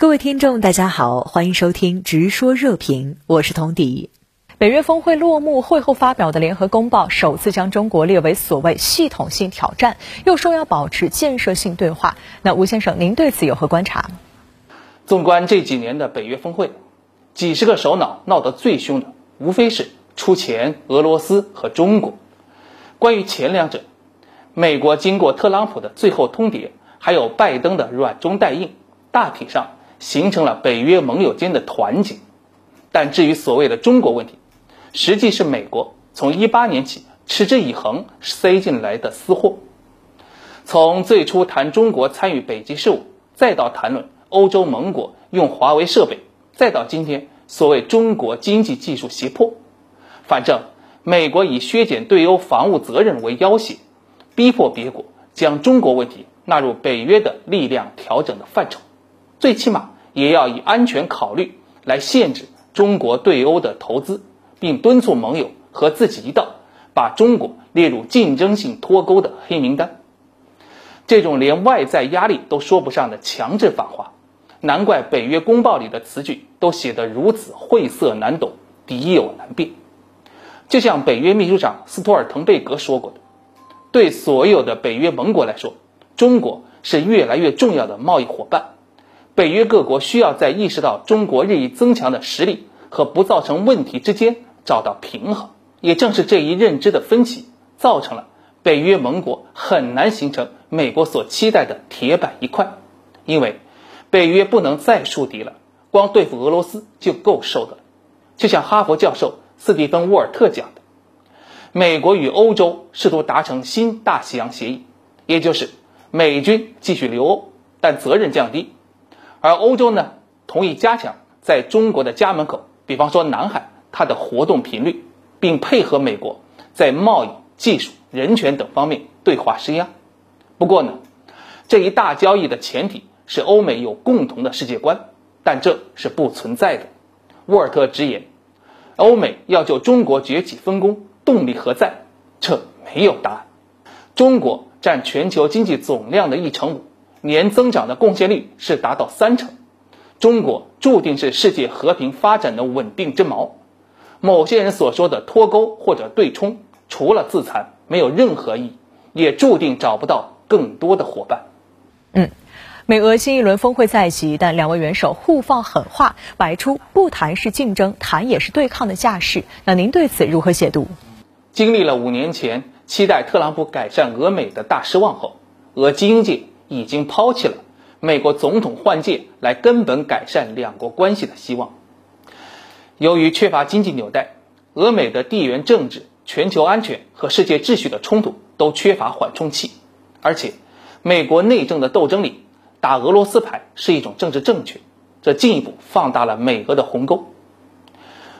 各位听众，大家好，欢迎收听《直说热评》，我是童迪。北约峰会落幕，会后发表的联合公报首次将中国列为所谓系统性挑战，又说要保持建设性对话。那吴先生，您对此有何观察？纵观这几年的北约峰会，几十个首脑闹得最凶的，无非是出钱俄罗斯和中国。关于前两者，美国经过特朗普的最后通牒，还有拜登的软中带硬，大体上。形成了北约盟友间的团结，但至于所谓的中国问题，实际是美国从一八年起持之以恒塞进来的私货。从最初谈中国参与北极事务，再到谈论欧洲盟国用华为设备，再到今天所谓中国经济技术胁迫，反正美国以削减对欧防务责任为要挟，逼迫别国将中国问题纳入北约的力量调整的范畴。最起码也要以安全考虑来限制中国对欧的投资，并敦促盟友和自己一道把中国列入竞争性脱钩的黑名单。这种连外在压力都说不上的强制反华，难怪北约公报里的词句都写得如此晦涩难懂、敌友难辨。就像北约秘书长斯托尔滕贝格说过的：“对所有的北约盟国来说，中国是越来越重要的贸易伙伴。”北约各国需要在意识到中国日益增强的实力和不造成问题之间找到平衡。也正是这一认知的分歧，造成了北约盟国很难形成美国所期待的铁板一块。因为北约不能再树敌了，光对付俄罗斯就够受的了。就像哈佛教授斯蒂芬·沃尔特讲的，美国与欧洲试图达成新大西洋协议，也就是美军继续留欧，但责任降低。而欧洲呢，同意加强在中国的家门口，比方说南海，它的活动频率，并配合美国在贸易、技术、人权等方面对华施压。不过呢，这一大交易的前提是欧美有共同的世界观，但这是不存在的。沃尔特直言，欧美要就中国崛起分工，动力何在？这没有答案。中国占全球经济总量的一成五。年增长的贡献率是达到三成，中国注定是世界和平发展的稳定之锚。某些人所说的脱钩或者对冲，除了自残，没有任何意义，也注定找不到更多的伙伴。嗯，美俄新一轮峰会在即，但两位元首互放狠话，摆出不谈是竞争，谈也是对抗的架势。那您对此如何解读？经历了五年前期待特朗普改善俄美的大失望后，俄精英界。已经抛弃了美国总统换届来根本改善两国关系的希望。由于缺乏经济纽带，俄美的地缘政治、全球安全和世界秩序的冲突都缺乏缓冲器，而且美国内政的斗争里打俄罗斯牌是一种政治正确，这进一步放大了美俄的鸿沟。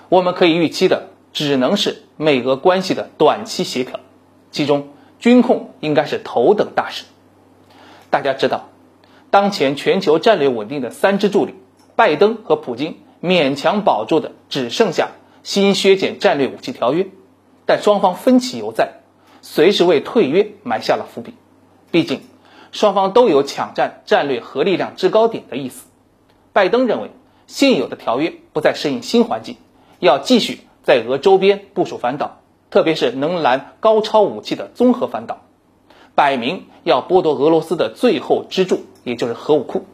我们可以预期的只能是美俄关系的短期协调，其中军控应该是头等大事。大家知道，当前全球战略稳定的三支柱里，拜登和普京勉强保住的只剩下新削减战略武器条约，但双方分歧犹在，随时为退约埋下了伏笔。毕竟，双方都有抢占战略核力量制高点的意思。拜登认为，现有的条约不再适应新环境，要继续在俄周边部署反导，特别是能拦高超武器的综合反导。摆明要剥夺俄罗斯的最后支柱，也就是核武库。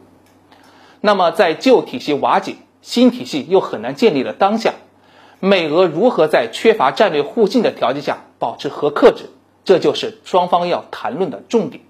那么，在旧体系瓦解、新体系又很难建立的当下，美俄如何在缺乏战略互信的条件下保持核克制？这就是双方要谈论的重点。